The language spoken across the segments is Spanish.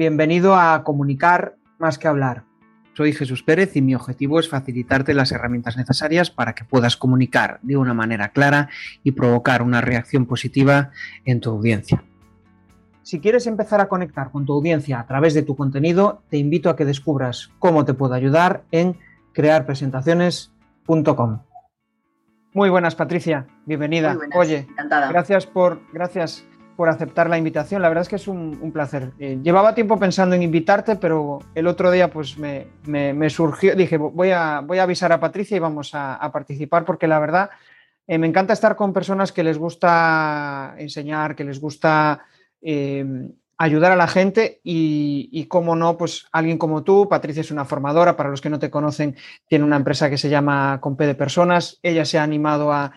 bienvenido a Comunicar más que hablar. Soy Jesús Pérez y mi objetivo es facilitarte las herramientas necesarias para que puedas comunicar de una manera clara y provocar una reacción positiva en tu audiencia. Si quieres empezar a conectar con tu audiencia a través de tu contenido, te invito a que descubras cómo te puedo ayudar en crearpresentaciones.com. Muy buenas, Patricia. Bienvenida. Oye, gracias por, gracias por aceptar la invitación. La verdad es que es un, placer. Eh, llevaba tiempo pensando en invitarte, pero el otro día pues me, surgió, dije, voy a, voy a avisar a Patricia y vamos a, participar porque la verdad eh, me encanta estar con personas que les gusta enseñar, que les gusta eh, ayudar a la gente y, y, como no, pues alguien como tú, Patricia es una formadora, para los que no te conocen, tiene una empresa que se llama Compe de Personas, ella se ha animado a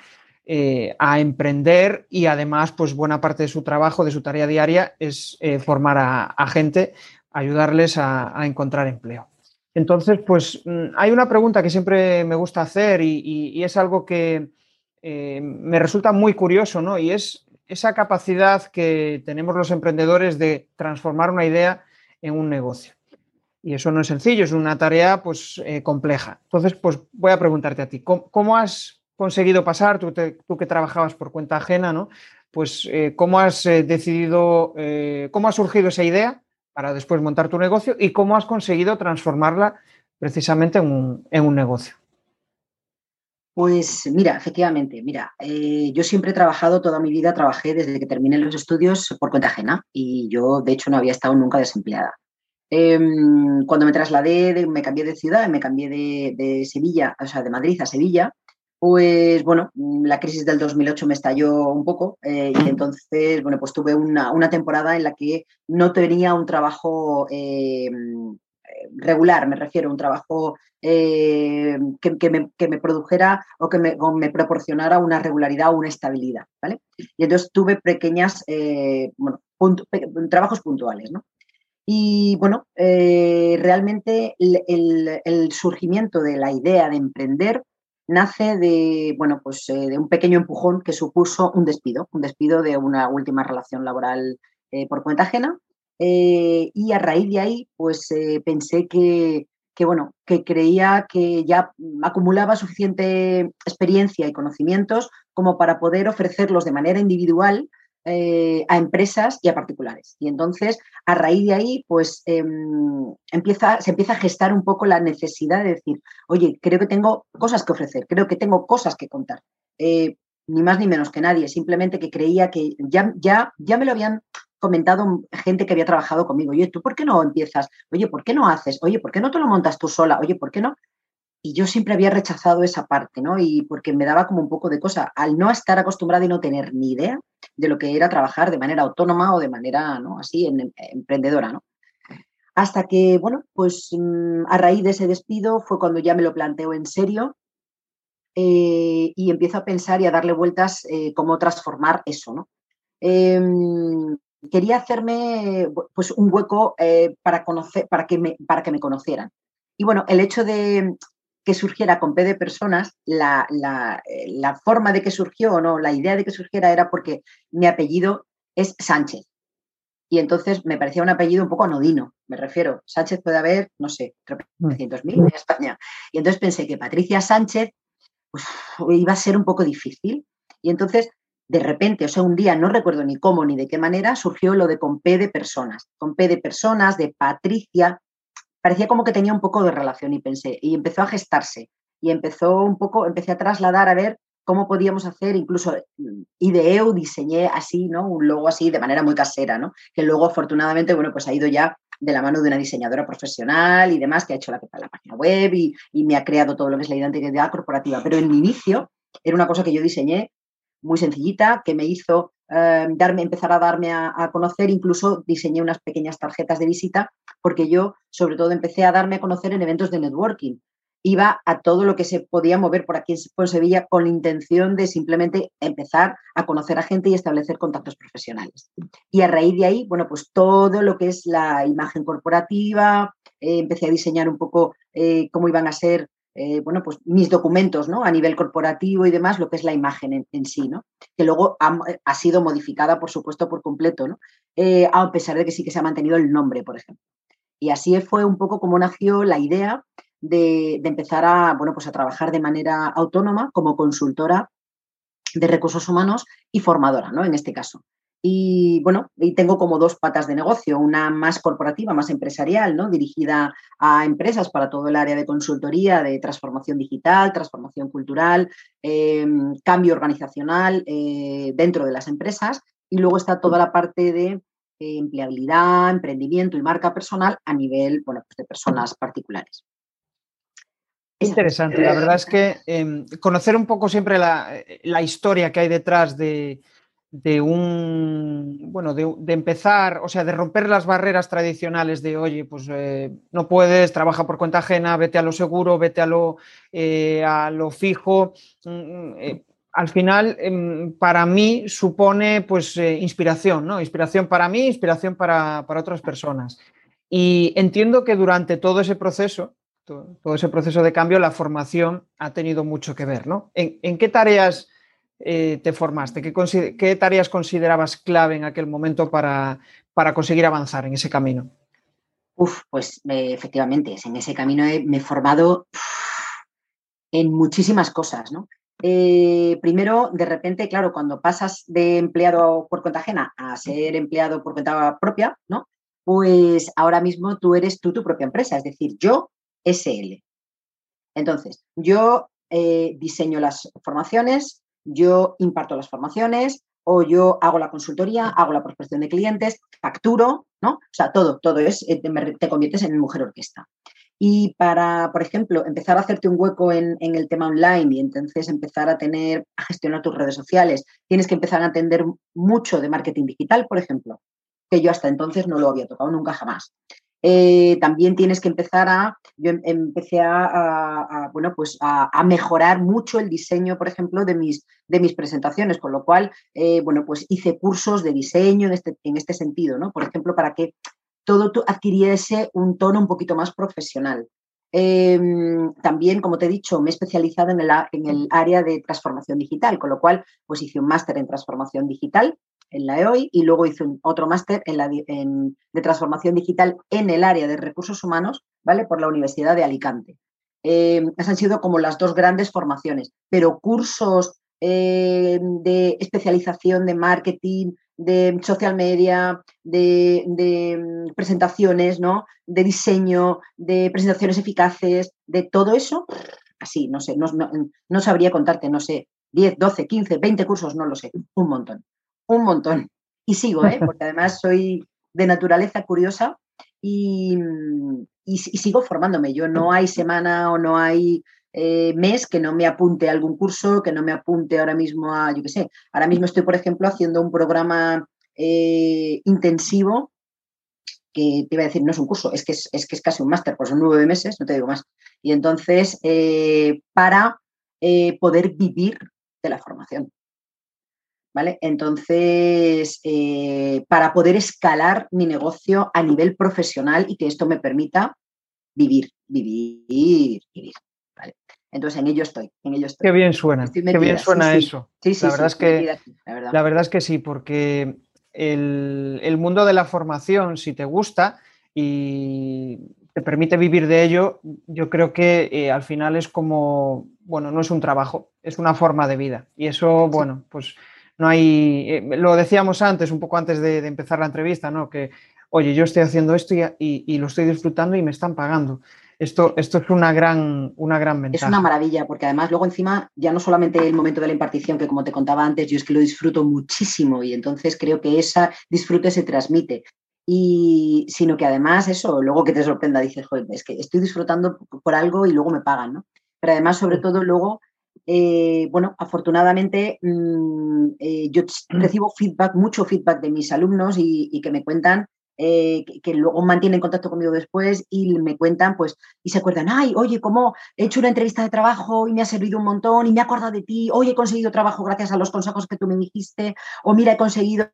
eh, a emprender y además, pues buena parte de su trabajo, de su tarea diaria, es eh, formar a, gente, ayudarles a, encontrar empleo. Entonces, pues mm, hay una pregunta que siempre me gusta hacer y, es algo que eh, me resulta muy curioso, ¿no? Y es esa capacidad que tenemos los emprendedores de transformar una idea en un negocio. Y eso no es sencillo, es una tarea pues compleja. Entonces, pues voy a preguntarte a ti, cómo has conseguido pasar, tú, que trabajabas por cuenta ajena, ¿no? Pues eh, cómo has eh, decidido, eh, cómo ha surgido esa idea para después montar tu negocio y cómo has conseguido transformarla precisamente en un, negocio. Pues mira, efectivamente, mira, yo siempre he trabajado, toda mi vida trabajé desde que terminé los estudios por cuenta ajena y yo de hecho no había estado nunca desempleada. Em, cuando me trasladé, me cambié de ciudad, me cambié de, de, Sevilla, o sea, de Madrid a Sevilla, pues bueno, la crisis del 2008 me estalló un poco eh, y entonces, bueno, pues tuve una, temporada en la que no tenía un trabajo eh, regular, me refiero, un trabajo eh, que, me, produjera o que me, proporcionara una regularidad o una estabilidad, ¿vale? Y entonces tuve pequeñas, bueno, trabajos puntuales, ¿no? Y bueno, realmente el surgimiento de la idea de emprender nace de, bueno, pues, eh, de un pequeño empujón que supuso un despido, un despido de una última relación laboral eh, por cuenta ajena. Eh, y a raíz de ahí, pues pensé que, que, bueno, que creía que ya acumulaba suficiente experiencia y conocimientos como para poder ofrecerlos de manera individual eh, a empresas y a particulares. Y entonces, a raíz de ahí, pues em, empieza, se empieza a gestar un poco la necesidad de decir, oye, creo que tengo cosas que ofrecer, creo que tengo cosas que contar. Eh, ni más ni menos que nadie, simplemente que creía que ya, ya, ya me lo habían comentado gente que había trabajado conmigo. Oye, ¿tú por qué no empiezas? Oye, ¿por qué no haces? Oye, ¿por qué no te lo montas tú sola? Oye, ¿por qué no? Y yo siempre había rechazado esa parte, ¿no? Y porque me daba como un poco de cosa, al no estar acostumbrada y no tener ni idea de lo que era trabajar de manera autónoma o de manera, ¿no? Así, en, emprendedora, ¿no? Hasta que, bueno, pues mm, a raíz de ese despido fue cuando ya me lo planteo en serio eh, y empiezo a pensar y a darle vueltas eh, cómo transformar eso, ¿no? Em, quería hacerme pues un hueco eh, para conocer, para que me, para que me conocieran. Y bueno, el hecho de, que surgiera con P de personas, la, eh, la, forma de que surgió o no, la idea de que surgiera era porque mi apellido es Sánchez. Y entonces me parecía un apellido un poco anodino, me refiero. Sánchez puede haber, no sé, 300.000 en España. Y entonces pensé que Patricia Sánchez pues, iba a ser un poco difícil. Y entonces, de repente, o sea, un día, no recuerdo ni cómo ni de qué manera, surgió lo de con P de personas. Con P de personas, de Patricia, parecía como que tenía un poco de relación y pensé, y empezó a gestarse y empezó un poco, empecé a trasladar a ver cómo podíamos hacer, incluso mm, IDEO diseñé así, ¿no? Un logo así de manera muy casera, ¿no? Que luego afortunadamente, bueno, pues ha ido ya de la mano de una diseñadora profesional y demás, que ha hecho la, la página web y, y, me ha creado todo lo que es la identidad corporativa. Pero en mi inicio era una cosa que yo diseñé muy sencillita, que me hizo eh, darme, empezar a darme a, conocer, incluso diseñé unas pequeñas tarjetas de visita, porque yo sobre todo empecé a darme a conocer en eventos de networking. Iba a todo lo que se podía mover por aquí en Sevilla con la intención de simplemente empezar a conocer a gente y establecer contactos profesionales. Y a raíz de ahí, bueno, pues todo lo que es la imagen corporativa, eh, empecé a diseñar un poco eh, cómo iban a ser eh, bueno, pues mis documentos, ¿no? A nivel corporativo y demás, lo que es la imagen en, sí, ¿no? Que luego ha, sido modificada, por supuesto, por completo, ¿no? Eh, a pesar de que sí que se ha mantenido el nombre, por ejemplo. Y así fue un poco como nació la idea de, empezar a, bueno, pues a trabajar de manera autónoma como consultora de recursos humanos y formadora, ¿no? En este caso. Y bueno, y tengo como dos patas de negocio, una más corporativa, más empresarial, ¿no? dirigida a empresas para todo el área de consultoría, de transformación digital, transformación cultural, em, cambio organizacional eh, dentro de las empresas. Y luego está toda la parte de eh, empleabilidad, emprendimiento y marca personal a nivel bueno, pues de personas particulares. Interesante, la verdad es que em, conocer un poco siempre la historia que hay detrás de, de un, bueno, de, empezar, o sea, de romper las barreras tradicionales de, oye, pues eh, no puedes, trabaja por cuenta ajena, vete a lo seguro, vete a lo, eh, a lo fijo. Mm, mm, eh, al final, em, para mí supone, pues, inspiración, ¿no? Inspiración para mí, inspiración para, otras personas. Y entiendo que durante todo ese proceso, todo, ese proceso de cambio, la formación ha tenido mucho que ver, ¿no? en qué tareas eh, te formaste? ¿Qué, tareas considerabas clave en aquel momento para, para conseguir avanzar en ese camino? Uf, pues efectivamente, en ese camino me he formado en muchísimas cosas, ¿no? Eh, primero, de repente, claro, cuando pasas de empleado por cuenta ajena a ser empleado por cuenta propia, ¿no? Pues ahora mismo tú eres tú tu propia empresa, es decir, yo SL. Entonces, yo eh, diseño las formaciones, yo imparto las formaciones o yo hago la consultoría, hago la prospección de clientes, facturo, ¿no? O sea, todo, todo es, eh, te, conviertes en mujer orquesta. Y para, por ejemplo, empezar a hacerte un hueco en, el tema online y entonces empezar a tener, a gestionar tus redes sociales, tienes que empezar a entender mucho de marketing digital, por ejemplo, que yo hasta entonces no lo había tocado nunca jamás. Eh, también tienes que empezar a, yo em, empecé a, bueno, pues a, mejorar mucho el diseño, por ejemplo, de mis, de mis presentaciones, con lo cual, eh, bueno, pues hice cursos de diseño en este, en este sentido, ¿no? Por ejemplo, para que todo adquiriese un tono un poquito más profesional. Em, también, como te he dicho, me he especializado en el, en el, área de transformación digital, con lo cual pues hice un máster en transformación digital en la EOI y luego hice otro máster en la, de transformación digital en el área de recursos humanos, ¿vale? Por la Universidad de Alicante. Eh, esas han sido como las dos grandes formaciones, pero cursos eh, de especialización de marketing, de social media, de, mm, presentaciones, ¿no? De diseño, de presentaciones eficaces, de todo eso, así, no sé, no, no sabría contarte, no sé, 10, 12, 15, 20 cursos, no lo sé, un montón un montón. Y sigo, ¿eh? porque además soy de naturaleza curiosa y, sigo formándome. Yo no hay semana o no hay eh, mes que no me apunte a algún curso, que no me apunte ahora mismo a, yo qué sé, ahora mismo estoy, por ejemplo, haciendo un programa eh, intensivo que te iba a decir, no es un curso, es que es, que es casi un máster, pues son nueve meses, no te digo más. Y entonces, para poder vivir de la formación. ¿Vale? Entonces, eh, para poder escalar mi negocio a nivel profesional y que esto me permita vivir, vivir, vivir. ¿vale? Entonces, en ello estoy, en ello estoy. Qué bien suena, qué bien suena eso. Sí, sí, la, verdad es que, la, verdad. es que sí, porque el, mundo de la formación, si te gusta y te permite vivir de ello, yo creo que eh, al final es como, bueno, no es un trabajo, es una forma de vida. Y eso, bueno, pues no hay, eh, lo decíamos antes, un poco antes de, empezar la entrevista, ¿no? Que, oye, yo estoy haciendo esto y, lo estoy disfrutando y me están pagando. Esto, esto es una gran, una gran ventaja. Es una maravilla, porque además luego encima ya no solamente el momento de la impartición, que como te contaba antes, yo es que lo disfruto muchísimo y entonces creo que esa disfrute se transmite. Y sino que además eso, luego que te sorprenda, dices, joder, es que estoy disfrutando por algo y luego me pagan, ¿no? Pero además, sobre todo, luego eh, bueno, afortunadamente mm, eh, yo mm. recibo feedback, mucho feedback de mis alumnos y, que me cuentan, eh, que, luego mantienen contacto conmigo después y me cuentan, pues, y se acuerdan, ay, oye, cómo he hecho una entrevista de trabajo y me ha servido un montón y me he acordado de ti, hoy he conseguido trabajo gracias a los consejos que tú me dijiste, o mira, he conseguido,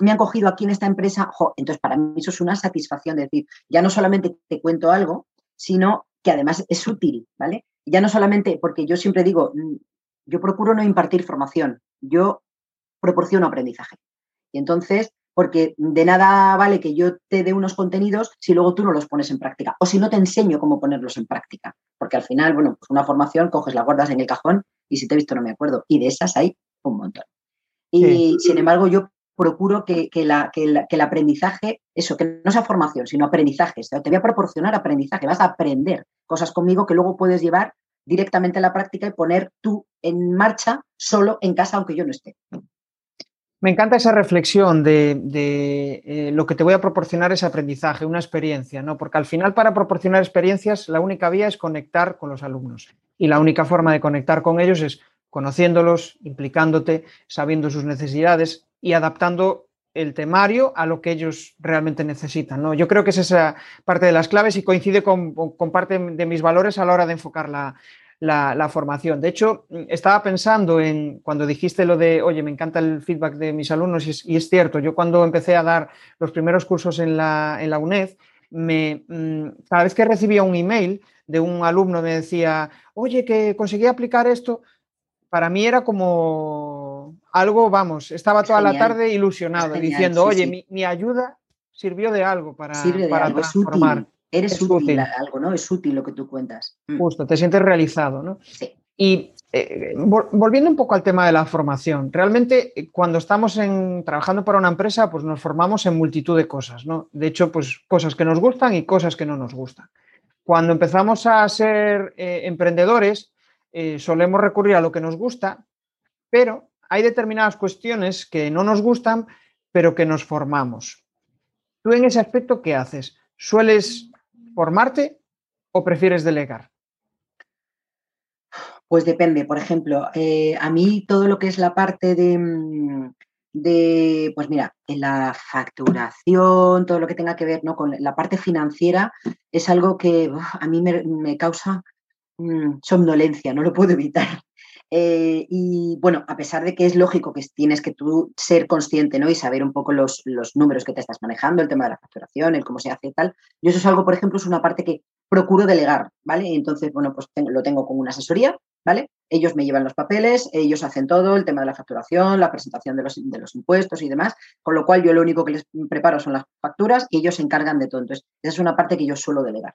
me han cogido aquí en esta empresa. entonces, para mí eso es una satisfacción, de decir, ya no solamente te cuento algo, sino que además es útil, ¿vale? Ya no solamente, porque yo siempre digo, mm, yo procuro no impartir formación, yo proporciono aprendizaje. Y entonces, porque de nada vale que yo te dé unos contenidos si luego tú no los pones en práctica o si no te enseño cómo ponerlos en práctica. Porque al final, bueno, pues una formación coges, la guardas en el cajón y si te he visto no me acuerdo. Y de esas hay un montón. Y sin embargo, yo procuro que, la, que, el aprendizaje, eso, que no sea formación, sino aprendizaje. te voy a proporcionar aprendizaje, vas a aprender cosas conmigo que luego puedes llevar directamente a la práctica y poner tú en marcha solo en casa, aunque yo no esté. Me encanta esa reflexión de, eh, lo que te voy a proporcionar es aprendizaje, una experiencia, ¿no? Porque al final para proporcionar experiencias la única vía es conectar con los alumnos y la única forma de conectar con ellos es conociéndolos, implicándote, sabiendo sus necesidades y adaptando el temario a lo que ellos realmente necesitan. ¿no? Yo creo que es esa parte de las claves y coincide con, parte de mis valores a la hora de enfocar la, la, formación. De hecho, estaba pensando en cuando dijiste lo de, oye, me encanta el feedback de mis alumnos y es, cierto, yo cuando empecé a dar los primeros cursos en la, en la UNED, me, mm, cada vez que recibía un email de un alumno me decía, oye, que conseguí aplicar esto, para mí era como algo, vamos, estaba toda la tarde ilusionado, diciendo, oye, Mi, ayuda sirvió de algo para, para transformar. Eres útil, algo, ¿no? Es útil lo que tú cuentas. Mm. Justo, te sientes realizado, ¿no? Sí. Y eh, volviendo un poco al tema de la formación, realmente eh, cuando estamos en, trabajando para una empresa, pues nos formamos en multitud de cosas, ¿no? De hecho, pues cosas que nos gustan y cosas que no nos gustan. Cuando empezamos a ser eh, emprendedores, solemos recurrir a lo que nos gusta, pero hay determinadas cuestiones que no nos gustan, pero que nos formamos. ¿Tú en ese aspecto qué haces? ¿Sueles formarte o prefieres delegar? Pues depende, por ejemplo, eh, a mí todo lo que es la parte de, mm, pues mira, la facturación, todo lo que tenga que ver ¿no? con la parte financiera, es algo que a mí me, causa mm, somnolencia, no lo puedo evitar. Eh, y bueno, a pesar de que es lógico que tienes que tú ser consciente ¿no? y saber un poco los, los, números que te estás manejando, el tema de la facturación, el cómo se hace y tal, yo eso es algo, por ejemplo, es una parte que procuro delegar, ¿vale? Entonces, bueno, pues lo tengo con una asesoría, ¿vale? Ellos me llevan los papeles, ellos hacen todo, el tema de la facturación, la presentación de los, de los impuestos y demás, con lo cual yo lo único que les preparo son las facturas y ellos se encargan de todo. Entonces, esa es una parte que yo suelo delegar.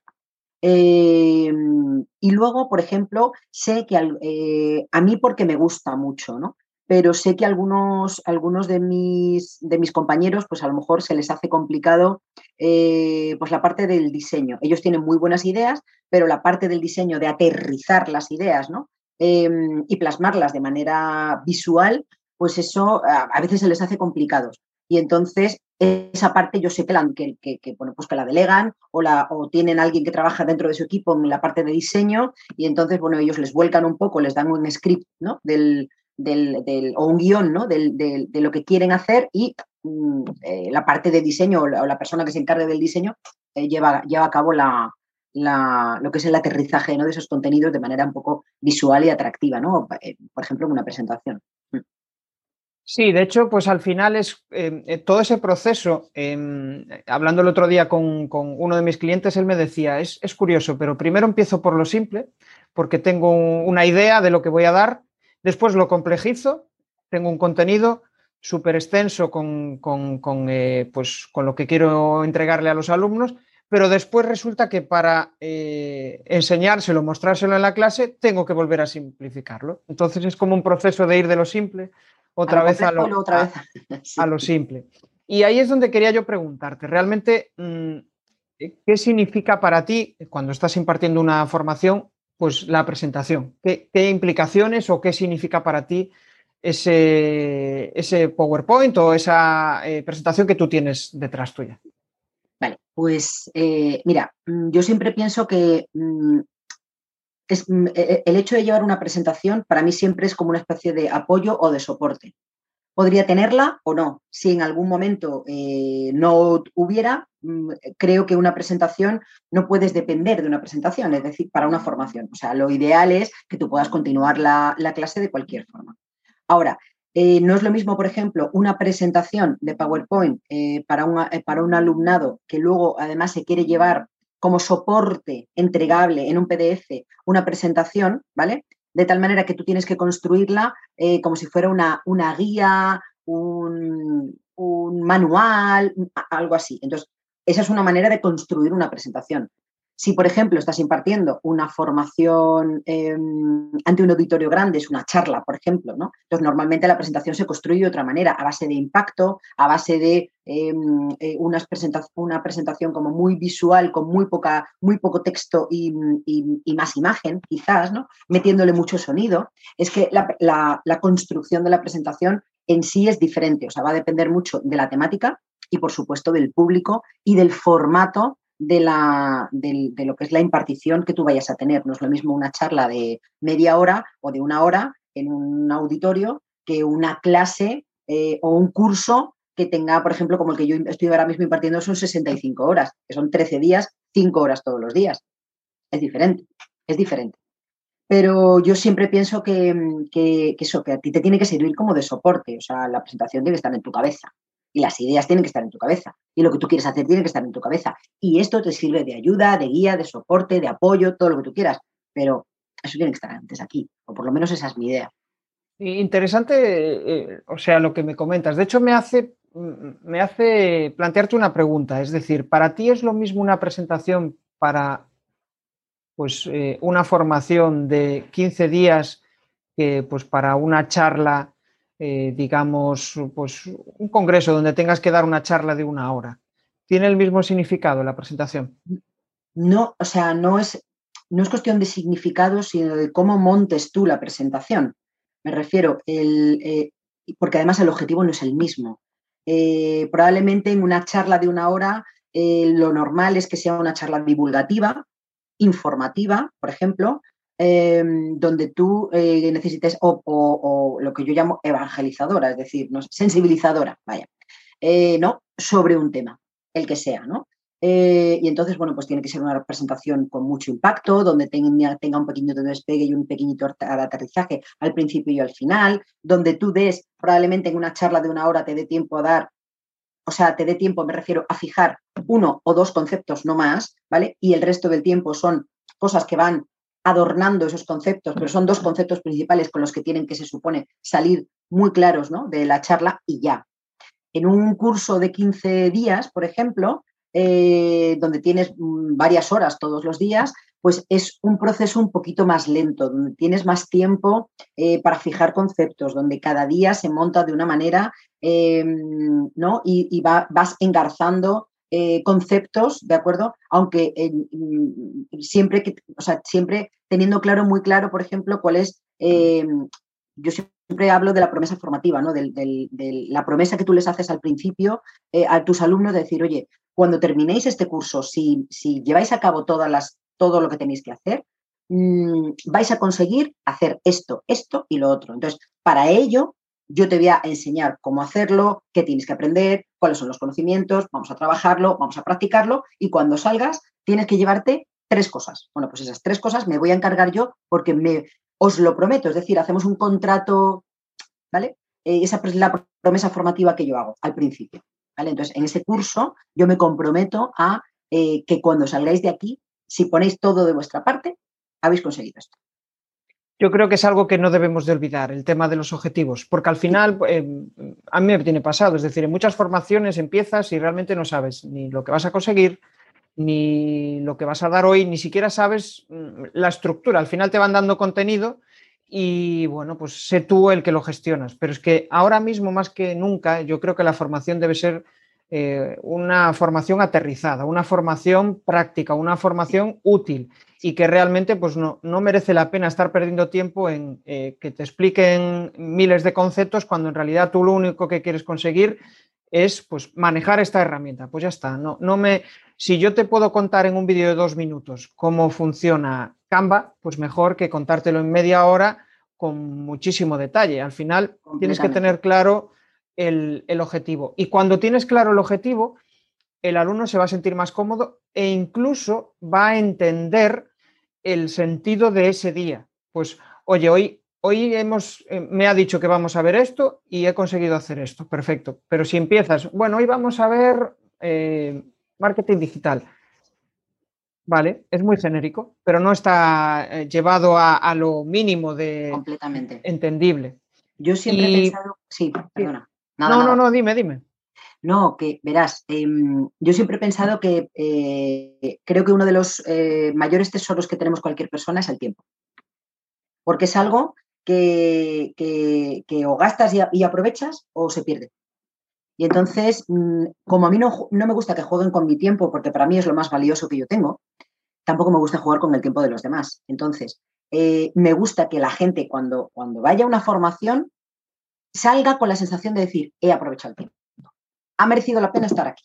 Em, y luego, por ejemplo, sé que eh, a mí porque me gusta mucho, ¿no? Pero sé que algunos, algunos de, mis, de mis compañeros, pues a lo mejor se les hace complicado eh, pues la parte del diseño. Ellos tienen muy buenas ideas, pero la parte del diseño, de aterrizar las ideas, ¿no? Em, y plasmarlas de manera visual, pues eso a, veces se les hace complicados. Y entonces esa parte yo sé que la, que, bueno, pues que la delegan o, la, o tienen alguien que trabaja dentro de su equipo en la parte de diseño y entonces, bueno, ellos les vuelcan un poco, les dan un script, ¿no? Del, del, o un guion, ¿no? Del, de lo que quieren hacer y mm, eh, la parte de diseño o la, persona que se encargue del diseño eh, lleva, lleva a cabo la, la, lo que es el aterrizaje ¿no? de esos contenidos de manera un poco visual y atractiva, ¿no? Eh, por ejemplo, en una presentación. Sí, de hecho, pues al final es eh, eh, todo ese proceso, em, hablando el otro día con, uno de mis clientes, él me decía, es, curioso, pero primero empiezo por lo simple, porque tengo una idea de lo que voy a dar, después lo complejizo, tengo un contenido súper extenso con, eh, pues, con lo que quiero entregarle a los alumnos, pero después resulta que para enseñárselo, mostrárselo en la clase, tengo que volver a simplificarlo. Entonces es como un proceso de ir de lo simple otra vez, a lo, a lo, simple. Y ahí es donde quería yo preguntarte, realmente, mm, ¿qué significa para ti, cuando estás impartiendo una formación, pues la presentación? ¿Qué, implicaciones o qué significa para ti ese, ese PowerPoint o esa eh, presentación que tú tienes detrás tuya? Vale, pues eh, mira, mm, yo siempre pienso que mm, Mm, e, el hecho de llevar una presentación para mí siempre es como una especie de apoyo o de soporte. Podría tenerla o no. Si en algún momento eh, no hubiera, creo que una presentación no puedes depender de una presentación, es decir, para una formación. O sea, lo ideal es que tú puedas continuar la, clase de cualquier forma. Ahora, eh, no es lo mismo, por ejemplo, una presentación de PowerPoint eh, para, para un alumnado que luego además se quiere llevar como soporte entregable en un PDF una presentación, ¿vale? De tal manera que tú tienes que construirla eh, como si fuera una, una guía, un, un manual, algo así. Entonces, esa es una manera de construir una presentación. Si, por ejemplo, estás impartiendo una formación em, ante un auditorio grande, es una charla, por ejemplo, ¿no? Normalmente la presentación se construye de otra manera, a base de impacto, a base de em, eh, una, presentación, como muy visual, con muy, poca, muy poco texto y, más imagen, quizás, ¿no? Metiéndole mucho sonido. Es que la, la construcción de la presentación en sí es diferente, o sea, va a depender mucho de la temática y, por supuesto, del público y del formato de, la, de, lo que es la impartición que tú vayas a tener. No es lo mismo una charla de media hora o de una hora en un auditorio que una clase eh, o un curso que tenga, por ejemplo, como el que yo estoy ahora mismo impartiendo, son 65 horas, que son 13 días, 5 horas todos los días. Es diferente, es diferente. Pero yo siempre pienso que, que, eso, que a ti te tiene que servir como de soporte, o sea, la presentación que estar en tu cabeza y las ideas tienen que estar en tu cabeza y lo que tú quieres hacer tiene que estar en tu cabeza. Y esto te sirve de ayuda, de guía, de soporte, de apoyo, todo lo que tú quieras, pero eso tiene que estar antes aquí, o por lo menos esa es mi idea. Interesante, eh, o sea, lo que me comentas. De hecho, me hace, me hace plantearte una pregunta. Es decir, ¿para ti es lo mismo una presentación para pues, eh, una formación de 15 días que pues, para una charla eh, digamos, pues un congreso donde tengas que dar una charla de una hora. ¿Tiene el mismo significado la presentación? No, o sea, no es, no es cuestión de significado, sino de cómo montes tú la presentación. Me refiero, el, eh, porque además el objetivo no es el mismo. Eh, probablemente en una charla de una hora lo normal es que sea una charla divulgativa, informativa, por ejemplo, Em, donde tú eh, necesites, o, lo que yo llamo evangelizadora, es decir, ¿no? sensibilizadora, vaya, eh, ¿no? Sobre un tema, el que sea, ¿no? Eh, y entonces, bueno, pues tiene que ser una presentación con mucho impacto, donde tenga, tenga un pequeño despegue y un pequeñito aterrizaje al principio y al final, donde tú des, probablemente en una charla de una hora te dé tiempo a dar, o sea, te dé tiempo, me refiero a fijar uno o dos conceptos, no más, ¿vale? Y el resto del tiempo son cosas que van adornando esos conceptos, pero son dos conceptos principales con los que tienen que, se supone, salir muy claros ¿no? de la charla y ya. En un curso de 15 días, por ejemplo, eh, donde tienes mm, varias horas todos los días, pues es un proceso un poquito más lento, donde tienes más tiempo eh, para fijar conceptos, donde cada día se monta de una manera em, ¿no? y, vas engarzando eh, conceptos, ¿de acuerdo? Aunque mm, siempre, que, o sea, siempre teniendo claro, muy claro, por ejemplo, cuál es, eh, yo siempre hablo de la promesa formativa, ¿no? De, la promesa que tú les haces al principio eh, a tus alumnos de decir, oye, cuando terminéis este curso, si, si lleváis a cabo todas las, todo lo que tenéis que hacer, mm, vais a conseguir hacer esto, esto y lo otro. Entonces, para ello, yo te voy a enseñar cómo hacerlo, qué tienes que aprender, cuáles son los conocimientos, vamos a trabajarlo, vamos a practicarlo y cuando salgas tienes que llevarte tres cosas. Bueno, pues esas tres cosas me voy a encargar yo porque me, os lo prometo, es decir, hacemos un contrato, ¿vale? Eh, esa es la promesa formativa que yo hago al principio, ¿vale? Entonces, en ese curso yo me comprometo a eh, que cuando salgáis de aquí, si ponéis todo de vuestra parte, habéis conseguido esto. Yo creo que es algo que no debemos de olvidar, el tema de los objetivos, porque al final eh, a mí me tiene pasado, es decir, en muchas formaciones empiezas y realmente no sabes ni lo que vas a conseguir, ni lo que vas a dar hoy, ni siquiera sabes mm, la estructura. Al final te van dando contenido y bueno, pues sé tú el que lo gestionas. Pero es que ahora mismo más que nunca yo creo que la formación debe ser eh, una formación aterrizada, una formación práctica, una formación útil y que realmente pues no, no merece la pena estar perdiendo tiempo en eh, que te expliquen miles de conceptos cuando en realidad tú lo único que quieres conseguir es pues manejar esta herramienta. Pues ya está. No, no me, si yo te puedo contar en un vídeo de dos minutos cómo funciona Canva, pues mejor que contártelo en media hora con muchísimo detalle. Al final tienes que tener claro el, el objetivo. Y cuando tienes claro el objetivo, el alumno se va a sentir más cómodo e incluso va a entender el sentido de ese día. Pues, oye, hoy, hoy hemos, eh, me ha dicho que vamos a ver esto y he conseguido hacer esto. Perfecto. Pero si empiezas, bueno, hoy vamos a ver eh, marketing digital. Vale, es muy genérico, pero no está eh, llevado a, lo mínimo de completamente entendible. Yo siempre he pensado, sí, perdona. no, no, no, dime, dime. No, que verás, em, yo siempre he pensado que eh, creo que uno de los eh, mayores tesoros que tenemos cualquier persona es el tiempo. Porque es algo que, o gastas y, aprovechas o se pierde. Y entonces, mm, como a mí no, me gusta que jueguen con mi tiempo, porque para mí es lo más valioso que yo tengo, tampoco me gusta jugar con el tiempo de los demás. Entonces, eh, me gusta que la gente cuando, cuando vaya a una formación salga con la sensación de decir, he aprovechado el tiempo. Ha merecido la pena estar aquí.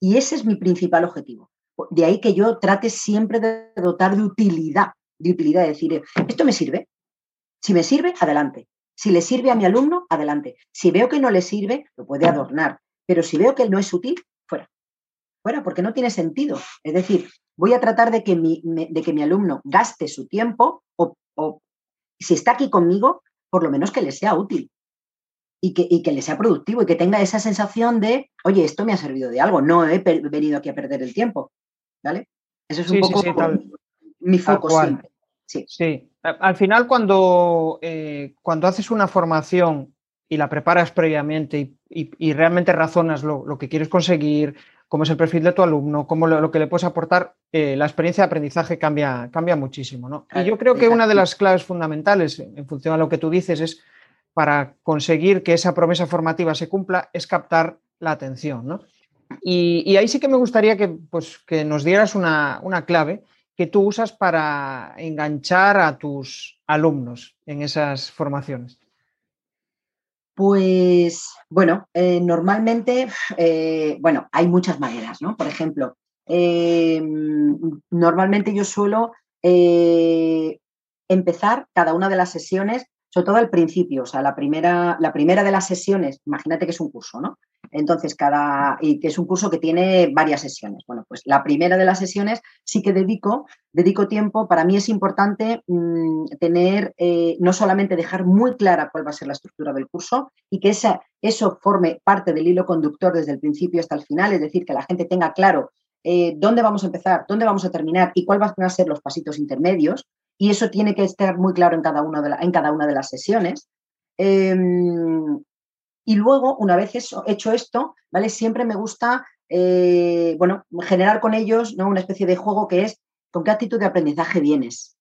Y ese es mi principal objetivo. De ahí que yo trate siempre de dotar de utilidad, de utilidad, de decir, esto me sirve. Si me sirve, adelante. Si le sirve a mi alumno, adelante. Si veo que no le sirve, lo puede adornar. Pero si veo que no es útil, fuera. Fuera, porque no tiene sentido. Es decir, voy a tratar de que mi, de que mi alumno gaste su tiempo o, si está aquí conmigo, por lo menos que le sea útil. Y que, y que, le sea productivo y que tenga esa sensación de, oye, esto me ha servido de algo, no he venido aquí a perder el tiempo. ¿Vale? Eso es un poco mi foco siempre. Sí. sí. Al final, cuando, eh, cuando haces una formación y la preparas previamente y, realmente razonas lo, que quieres conseguir, cómo es el perfil de tu alumno, cómo lo, que le puedes aportar, eh, la experiencia de aprendizaje cambia, cambia muchísimo. ¿no? y yo creo que una de las claves fundamentales, en función a lo que tú dices, es para conseguir que esa promesa formativa se cumpla, es captar la atención. ¿no? Y, ahí sí que me gustaría que, pues, que nos dieras una, una clave que tú usas para enganchar a tus alumnos en esas formaciones? Pues bueno, eh, normalmente, eh, bueno, hay muchas maneras, ¿no? Por ejemplo, em, normalmente yo suelo eh, empezar cada una de las sesiones, sobre todo al principio, o sea, la primera, la primera de las sesiones, imagínate que es un curso, ¿no? Entonces, cada, y que es un curso que tiene varias sesiones. Bueno, pues la primera de las sesiones sí que dedico, dedico tiempo. Para mí es importante mm, tener, eh, no solamente dejar muy clara cuál va a ser la estructura del curso y que esa, eso forme parte del hilo conductor desde el principio hasta el final, es decir, que la gente tenga claro eh, dónde vamos a empezar, dónde vamos a terminar y cuáles van a ser los pasitos intermedios. Y eso tiene que estar muy claro en cada, una de, en cada una de las sesiones. Em, y luego, una vez hecho esto, ¿vale? Siempre me gusta, eh, bueno, generar con ellos ¿no? una especie de juego que es con qué actitud de aprendizaje vienes.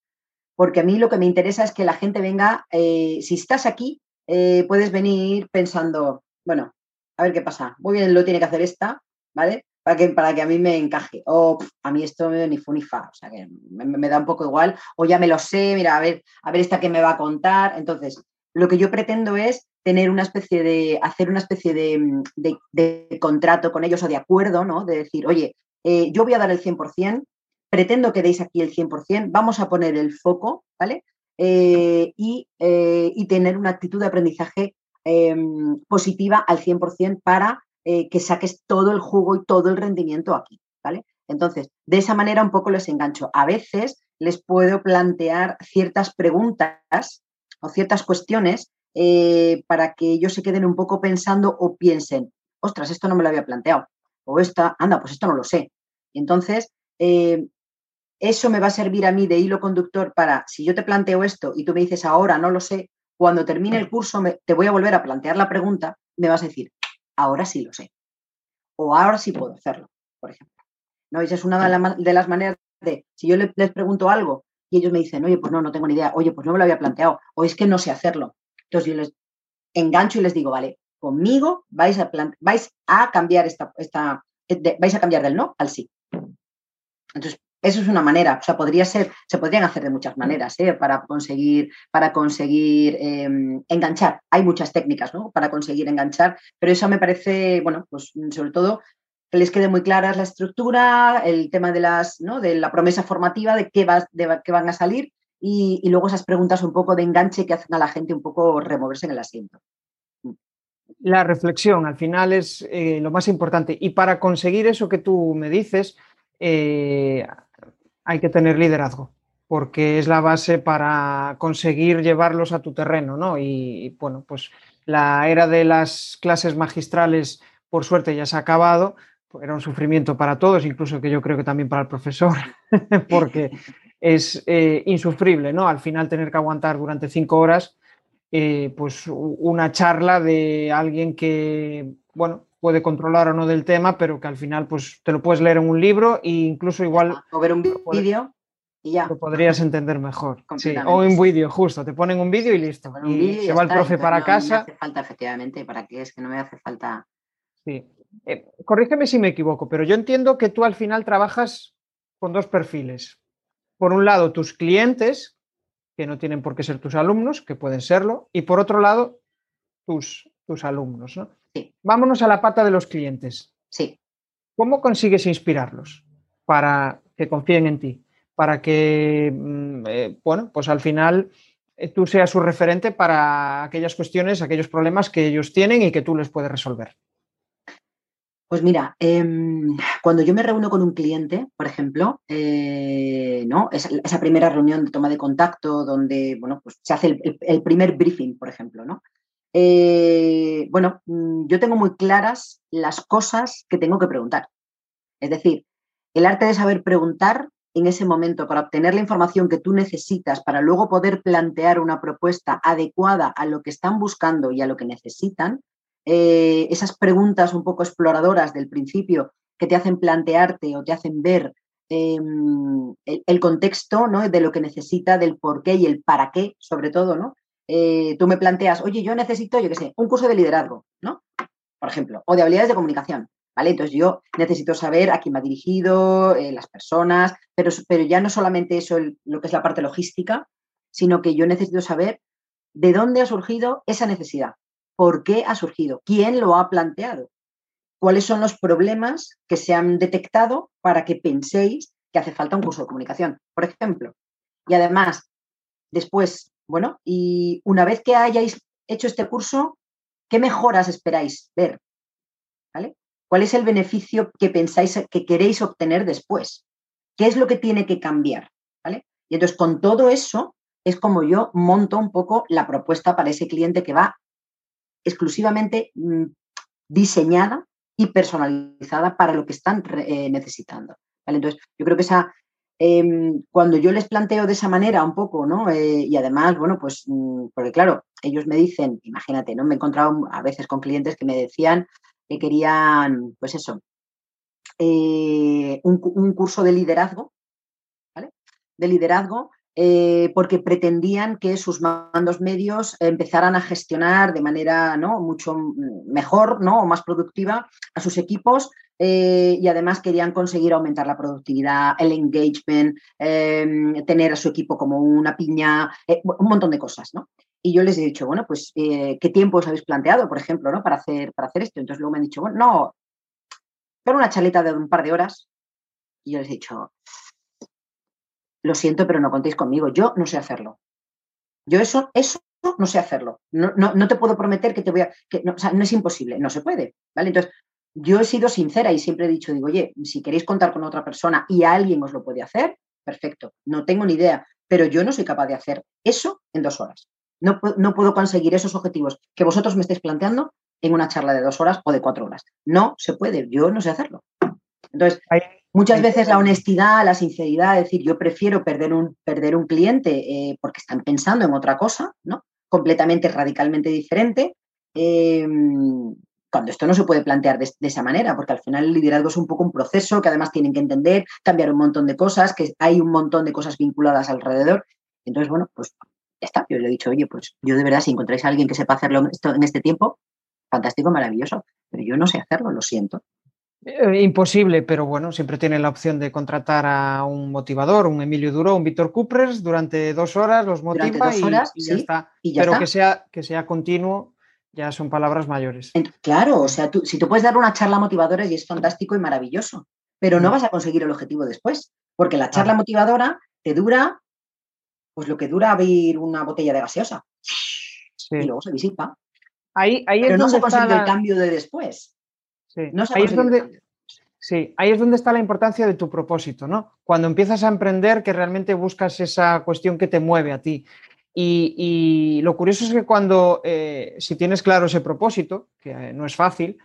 Porque a mí lo que me interesa es que la gente venga, eh, si estás aquí, eh, puedes venir pensando, bueno, a ver qué pasa, muy bien, lo tiene que hacer esta, ¿vale? Para que, para que a mí me encaje. O a mí esto ni fu ni fa, o sea que me, da un poco igual. O ya me lo sé, mira, a ver, a ver esta que me va a contar. Entonces, lo que yo pretendo es tener una especie de, hacer una especie de, contrato con ellos o de acuerdo, ¿no? De decir, oye, eh, yo voy a dar el 100%, pretendo que deis aquí el 100%, vamos a poner el foco, ¿vale? Eh, eh, y, tener una actitud de aprendizaje em, positiva al 100% para que saques todo el jugo y todo el rendimiento aquí, ¿vale? Entonces, de esa manera un poco les engancho. A veces les puedo plantear ciertas preguntas o ciertas cuestiones eh, para que ellos se queden un poco pensando o piensen, ostras, esto no me lo había planteado, o esta, anda, pues esto no lo sé. Entonces, eh, eso me va a servir a mí de hilo conductor para, si yo te planteo esto y tú me dices ahora no lo sé, cuando termine el curso te voy a volver a plantear la pregunta, me vas a decir, ahora sí lo sé, o ahora sí puedo hacerlo, por ejemplo. ¿No? Esa es una de, las maneras de, si yo les pregunto algo y ellos me dicen, oye, pues no, no tengo ni idea, oye, pues no me lo había planteado, o es que no sé hacerlo. Entonces yo les engancho y les digo, vale, conmigo vais a, vais a cambiar esta, esta vais a cambiar del no al sí. Entonces, eso es una manera, o sea, podría ser, se podrían hacer de muchas maneras ¿eh? para conseguir, para conseguir em, enganchar. Hay muchas técnicas ¿no? para conseguir enganchar, pero eso me parece, bueno, pues sobre todo que les quede muy clara la estructura, el tema de las, ¿no? de la promesa formativa, de qué, va, de qué van a salir y, luego esas preguntas un poco de enganche que hacen a la gente un poco removerse en el asiento. La reflexión al final es eh, lo más importante y para conseguir eso que tú me dices eh, hay que tener liderazgo porque es la base para conseguir llevarlos a tu terreno, ¿no? Y, bueno, pues la era de las clases magistrales, por suerte, ya se ha acabado, era un sufrimiento para todos, incluso que yo creo que también para el profesor, porque es eh, insufrible, ¿no? Al final tener que aguantar durante cinco horas, eh, pues una charla de alguien que, bueno, puede controlar o no del tema, pero que al final, pues te lo puedes leer en un libro e incluso igual... O ver un vídeo y ya. Lo podrías entender mejor. o en vídeo, justo, te ponen un vídeo y listo. y se va el profe para casa. No hace falta, efectivamente, ¿para qué? Es que no me hace falta... Sí. Eh, corrígeme si me equivoco, pero yo entiendo que tú al final trabajas con dos perfiles por un lado, tus clientes, que no tienen por qué ser tus alumnos, que pueden serlo, y por otro lado, tus, tus alumnos. ¿no? Vámonos a la pata de los clientes. Sí. ¿Cómo consigues inspirarlos para que confíen en ti? Para que, mm, eh, bueno, pues al final eh, tú seas su referente para aquellas cuestiones, aquellos problemas que ellos tienen y que tú les puedes resolver. Pues mira, em, cuando yo me reúno con un cliente, por ejemplo, eh, ¿no? Esa, primera reunión de toma de contacto donde bueno, pues se hace el, primer briefing, por ejemplo, ¿no? Eh, bueno, mm, yo tengo muy claras las cosas que tengo que preguntar. Es decir, el arte de saber preguntar en ese momento para obtener la información que tú necesitas para luego poder plantear una propuesta adecuada a lo que están buscando y a lo que necesitan, eh, esas preguntas un poco exploradoras del principio que te hacen plantearte o te hacen ver em, el, contexto ¿no? de lo que necesita, del por qué y el para qué, sobre todo, ¿no? Eh, tú me planteas, oye, yo necesito, yo qué sé, un curso de liderazgo, ¿no? Por ejemplo, o de habilidades de comunicación, ¿vale? Entonces yo necesito saber a quién me ha dirigido, eh, las personas, pero, pero ya no solamente eso, lo que es la parte logística, sino que yo necesito saber de dónde ha surgido esa necesidad, por qué ha surgido, quién lo ha planteado, cuáles son los problemas que se han detectado para que penséis que hace falta un curso de comunicación, por ejemplo. Y además, después, bueno, y una vez que hayáis hecho este curso, ¿qué mejoras esperáis ver? ¿Cuál es el beneficio que pensáis que queréis obtener después? ¿Qué es lo que tiene que cambiar? Y entonces con todo eso es como yo monto un poco la propuesta para ese cliente que va exclusivamente mm, diseñada y personalizada para lo que están eh, necesitando. Entonces, yo creo que esa, em, cuando yo les planteo de esa manera un poco, ¿no? Eh, y además, bueno, pues, mm, porque claro, ellos me dicen, imagínate, ¿no? Me he encontrado a veces con clientes que me decían que querían, pues eso, eh, un, un, curso de liderazgo, ¿vale? De liderazgo eh, porque pretendían que sus mandos medios empezaran a gestionar de manera ¿no? mucho mejor ¿no? o más productiva a sus equipos eh, y además querían conseguir aumentar la productividad, el engagement, em, tener a su equipo como una piña, eh, un montón de cosas. ¿no? Y yo les he dicho, bueno, pues, ¿qué tiempo os habéis planteado, por ejemplo, ¿no? para, hacer, para hacer esto? Entonces luego me han dicho, bueno, no, pero una charleta de un par de horas. Y yo les he dicho, lo siento, pero no contéis conmigo, yo no sé hacerlo. Yo eso, eso no sé hacerlo. No, no, te puedo prometer que te voy a... Que, no, o sea, no es imposible, no se puede. ¿vale? Entonces, yo he sido sincera y siempre he dicho, digo, oye, si queréis contar con otra persona y alguien os lo puede hacer, perfecto, no tengo ni idea, pero yo no soy capaz de hacer eso en dos horas. No, no puedo conseguir esos objetivos que vosotros me estáis planteando en una charla de dos horas o de cuatro horas. No se puede, yo no sé hacerlo. Entonces, Muchas veces la honestidad, la sinceridad, es decir, yo prefiero perder un, perder un cliente eh, porque están pensando en otra cosa, ¿no? Completamente, radicalmente diferente. Em, cuando esto no se puede plantear de, esa manera, porque al final el liderazgo es un poco un proceso que además tienen que entender, cambiar un montón de cosas, que hay un montón de cosas vinculadas alrededor. Entonces, bueno, pues ya está. Yo le he dicho, oye, pues yo de verdad, si encontráis a alguien que sepa hacerlo esto en este tiempo, fantástico, maravilloso, pero yo no sé hacerlo, lo siento. Eh, imposible, pero bueno, siempre tienen la opción de contratar a un motivador, un Emilio Duro, un Víctor Cupres durante dos horas, los motiva y, ya está. pero que sea que sea continuo, ya son palabras mayores. Claro, o sea, tú, si tú puedes dar una charla motivadora y es fantástico y maravilloso, pero no mm. vas a conseguir el objetivo después, porque la charla motivadora te dura, pues lo que dura abrir una botella de gaseosa y luego se disipa. Ahí, ahí pero no se consigue el cambio de después. Sí. ahí, es donde, sí, ahí es donde está la importancia de tu propósito, ¿no? Cuando empiezas a emprender, que realmente buscas esa cuestión que te mueve a ti. Y, lo curioso es que cuando, eh, si tienes claro ese propósito, que eh, no es fácil,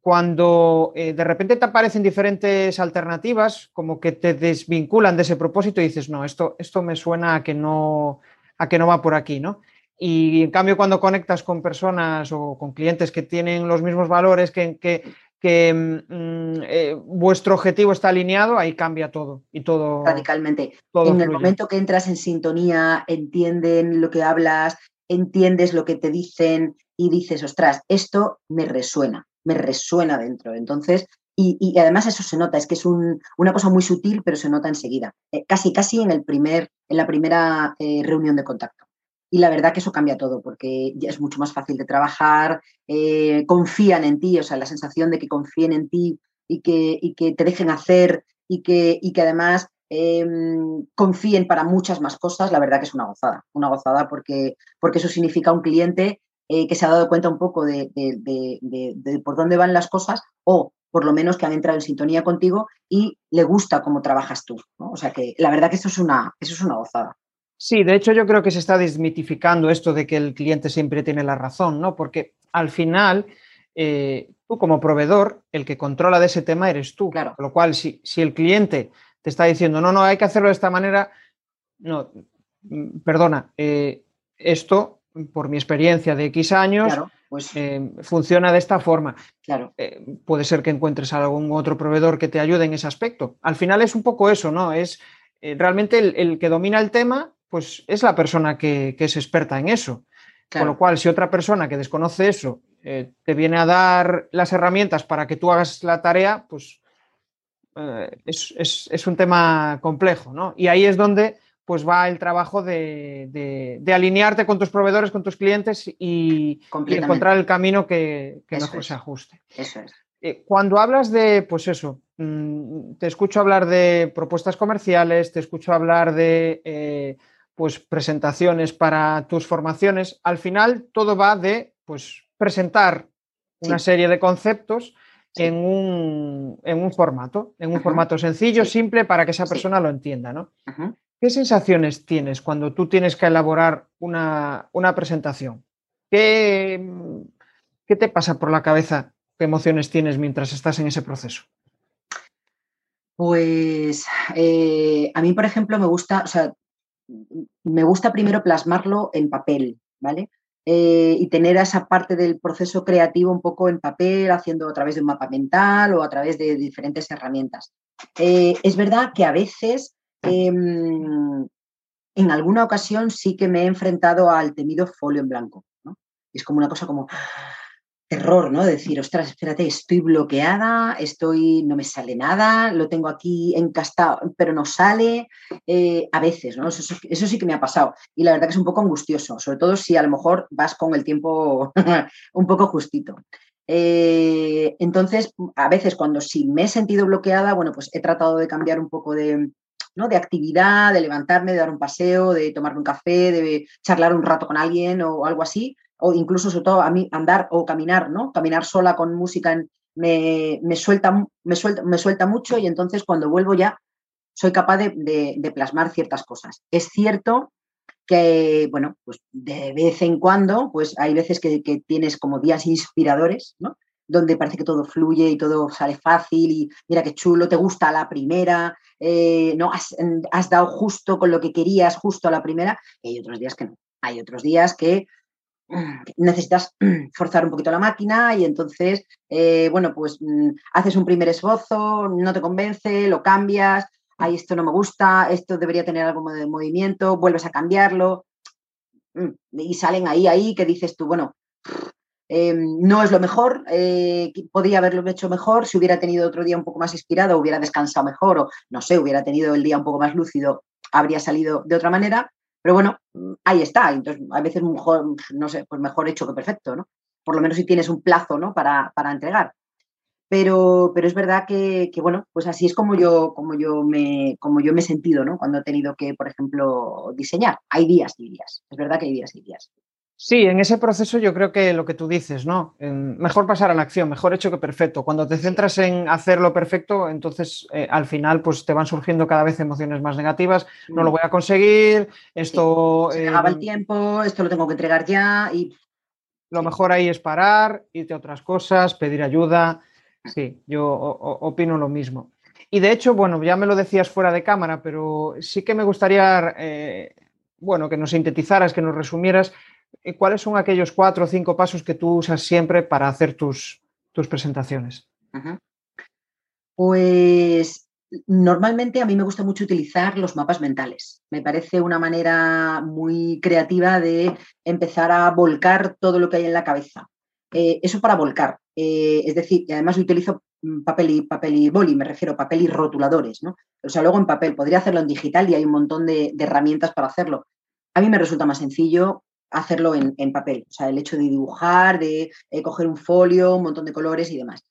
cuando eh, de repente te aparecen diferentes alternativas, como que te desvinculan de ese propósito y dices, no, esto, esto me suena a que no, a que no va por aquí, ¿no? Y en cambio, cuando conectas con personas o con clientes que tienen los mismos valores, que, que, mm, eh, vuestro objetivo está alineado, ahí cambia todo y todo. Radicalmente. en el momento que entras en sintonía, entienden lo que hablas, entiendes lo que te dicen y dices, ostras, esto me resuena me resuena dentro. Entonces, y, además eso se nota, es que es una cosa muy sutil, pero se nota enseguida, eh, casi, casi en, el primer, en la primera eh, reunión de contacto. Y la verdad que eso cambia todo, porque ya es mucho más fácil de trabajar, eh, confían en ti, o sea, la sensación de que confíen en ti y que, y que te dejen hacer y que, y que además em, confíen para muchas más cosas, la verdad que es una gozada, una gozada porque, porque eso significa un cliente eh, que se ha dado cuenta un poco de, por dónde van las cosas o por lo menos que han entrado en sintonía contigo y le gusta cómo trabajas tú. O sea que la verdad que eso es una, eso es una gozada. Sí, de hecho yo creo que se está desmitificando esto de que el cliente siempre tiene la razón, ¿no? Porque al final, eh, tú como proveedor, el que controla de ese tema eres tú. Claro. Con lo cual, si, si el cliente te está diciendo, no, no, hay que hacerlo de esta manera, no, perdona, eh, esto por mi experiencia de X años, pues, eh, funciona de esta forma. Claro. Puede ser que encuentres algún otro proveedor que te ayude en ese aspecto. Al final es un poco eso, ¿no? Es realmente el, que domina el tema, pues es la persona que, es experta en eso. Con lo cual, si otra persona que desconoce eso te viene a dar las herramientas para que tú hagas la tarea, pues es, es, un tema complejo, ¿no? Y ahí es donde pues va el trabajo de, alinearte con tus proveedores, con tus clientes y, encontrar el camino que, mejor se ajuste. Eso es. Eh, cuando hablas de, pues eso, mm, te escucho hablar de propuestas comerciales, te escucho hablar de eh, pues presentaciones para tus formaciones, al final todo va de pues presentar una serie de conceptos en, un, formato, en un formato sencillo, simple, para que esa persona lo entienda, ¿no? ¿Qué sensaciones tienes cuando tú tienes que elaborar una, presentación? ¿Qué, ¿Qué, te pasa por la cabeza? ¿Qué emociones tienes mientras estás en ese proceso? Pues eh, a mí, por ejemplo, me gusta, o sea, me gusta primero plasmarlo en papel, ¿vale? Eh, y tener esa parte del proceso creativo un poco en papel, haciendo a través de un mapa mental o a través de diferentes herramientas. Eh, es verdad que a veces Em, en alguna ocasión sí que me he enfrentado al temido folio en blanco. Es como una cosa como terror, ¿no? Decir, ostras, espérate, estoy bloqueada, estoy, no me sale nada, lo tengo aquí encastado, pero no sale. Eh, a veces, ¿no? Eso, sí que me ha pasado. Y la verdad que es un poco angustioso, sobre todo si a lo mejor vas con el tiempo un poco justito. Eh, entonces, a veces cuando sí me he sentido bloqueada, bueno, pues he tratado de cambiar un poco de, de actividad, de levantarme, de dar un paseo, de tomarme un café, de charlar un rato con alguien o algo así, o incluso sobre todo a mí andar o caminar, ¿no? Caminar sola con música me, suelta, me, suelta, me suelta mucho y entonces cuando vuelvo ya soy capaz de, plasmar ciertas cosas. Es cierto que, bueno, pues de vez en cuando, pues hay veces que, que tienes como días inspiradores, ¿no? donde parece que todo fluye y todo sale fácil y mira qué chulo, te gusta la primera, eh, no has, dado justo con lo que querías justo a la primera, y hay otros días que no. Hay otros días que necesitas forzar un poquito la máquina y entonces, eh, bueno, pues mm, haces un primer esbozo, no te convence, lo cambias, ahí esto no me gusta, esto debería tener algo de movimiento, vuelves a cambiarlo mm, y salen ahí, ahí que dices tú, bueno, Em, no es lo mejor, eh, podría haberlo hecho mejor si hubiera tenido otro día un poco más inspirado, hubiera descansado mejor o no sé, hubiera tenido el día un poco más lúcido, habría salido de otra manera. Pero bueno, ahí está. Entonces, a veces mejor, no sé, pues mejor hecho que perfecto, ¿no? Por lo menos si tienes un plazo, ¿no? Para, para entregar. Pero, pero es verdad que, que, bueno, pues así es como yo, como yo me, como yo me he sentido, ¿no? Cuando he tenido que, por ejemplo, diseñar. Hay días y días. Es verdad que hay días y días. Sí, en ese proceso yo creo que lo que tú dices, ¿no? Mejor pasar a la acción, mejor hecho que perfecto. Cuando te centras en hacerlo perfecto, entonces eh, al final pues te van surgiendo cada vez emociones más negativas. No lo mm. voy a conseguir, esto... Se el em, tiempo, esto lo tengo que entregar ya y... Lo mejor ahí es parar, irte a otras cosas, pedir ayuda, Sí, yo opino lo mismo. Y de hecho, bueno, ya me lo decías fuera de cámara, pero sí que me gustaría, eh, bueno, que nos sintetizaras, que nos resumieras eh, cuáles son aquellos cuatro o cinco pasos que tú usas siempre para hacer tus, tus presentaciones. Pues normalmente a mí me gusta mucho utilizar los mapas mentales. Me parece una manera muy creativa de empezar a volcar todo lo que hay en la cabeza. Eh, eso para volcar. Eh, es decir, además utilizo mm, papel y, papel y boli, me refiero a papel y rotuladores, ¿no? O sea, luego en papel, podría hacerlo en digital y hay un montón de, herramientas para hacerlo. A mí me resulta más sencillo hacerlo en, papel, o sea, el hecho de dibujar, de eh, coger un folio, un montón de colores y demás.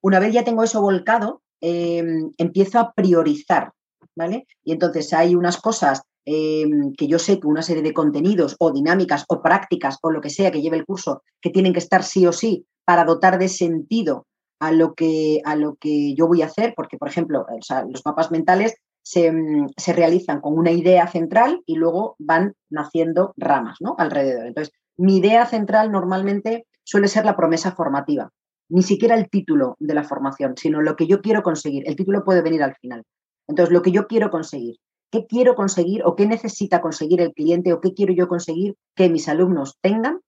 Una vez ya tengo eso volcado, em, empiezo a priorizar, ¿vale? Y entonces hay unas cosas Em, que yo sé que una serie de contenidos o dinámicas o prácticas o lo que sea que lleve el curso, que tienen que estar sí o sí para dotar de sentido a lo que, a lo que yo voy a hacer, porque, por ejemplo, los mapas mentales se, mm, se, realizan con una idea central y luego van naciendo ramas ¿no? alrededor. Entonces, mi idea central normalmente suele ser la promesa formativa, ni siquiera el título de la formación, sino lo que yo quiero conseguir. El título puede venir al final. Entonces, lo que yo quiero conseguir qué quiero conseguir o qué necesita conseguir el cliente o qué quiero yo conseguir que mis alumnos tengan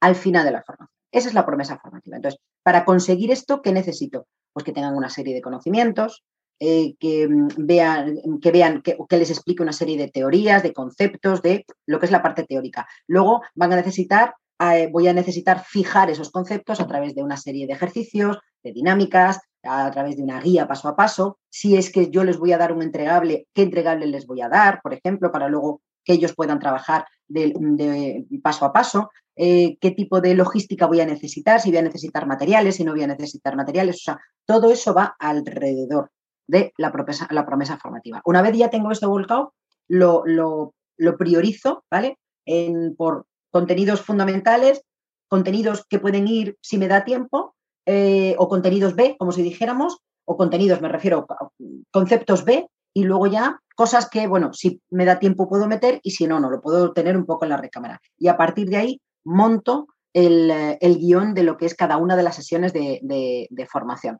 al final de la formación. Esa es la promesa formativa. Entonces, para conseguir esto, ¿qué necesito? Pues que tengan una serie de conocimientos, eh, que mm, vean, que, vean que, les explique una serie de teorías, de conceptos, de lo que es la parte teórica. Luego van a necesitar, eh, voy a necesitar fijar esos conceptos a través de una serie de ejercicios, de dinámicas, a través de una guía paso a paso. Si es que yo les voy a dar un entregable, ¿qué entregable les voy a dar, por ejemplo, para luego que ellos puedan trabajar de, paso a paso? Eh, ¿Qué tipo de logística voy a necesitar? Si voy a necesitar materiales, si no voy a necesitar materiales. O sea, todo eso va alrededor de la promesa, la promesa formativa. Una vez ya tengo esto volcado, lo, priorizo, ¿vale? En, por contenidos fundamentales, contenidos que pueden ir si me da tiempo eh, o contenidos B, como si dijéramos, o contenidos, me refiero a conceptos B, y luego ya cosas que, bueno, si me da tiempo puedo meter y si no, no, lo puedo tener un poco en la recámara. Y a partir de ahí monto el, guion de lo que es cada una de las sesiones de, formación.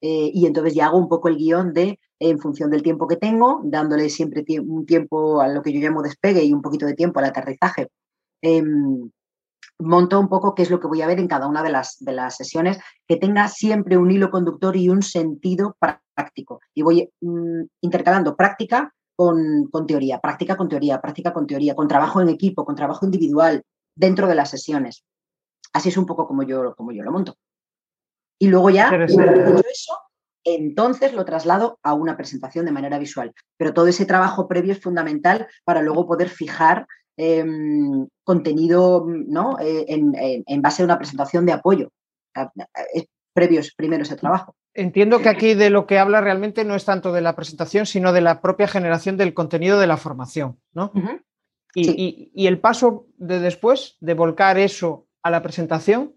Eh, y entonces ya hago un poco el guion de, en función del tiempo que tengo, dándole siempre un tiempo a lo que yo llamo despegue y un poquito de tiempo al aterrizaje. Em, monto un poco qué es lo que voy a ver en cada una de las, de las sesiones, que tenga siempre un hilo conductor y un sentido práctico. Y voy mm, intercalando práctica con, teoría, práctica con teoría, práctica con teoría, con trabajo en equipo, con trabajo individual, dentro de las sesiones. Así es un poco como yo, como yo lo monto. Y luego ya, eso, entonces lo traslado a una presentación de manera visual. Pero todo ese trabajo previo es fundamental para luego poder fijar Em, contenido ¿no? Eh, en, base a una presentación de apoyo. Es previos, primero ese trabajo. Entiendo que aquí de lo que habla realmente no es tanto de la presentación, sino de la propia generación del contenido de la formación, ¿no? y, el paso de después, de volcar eso a la presentación,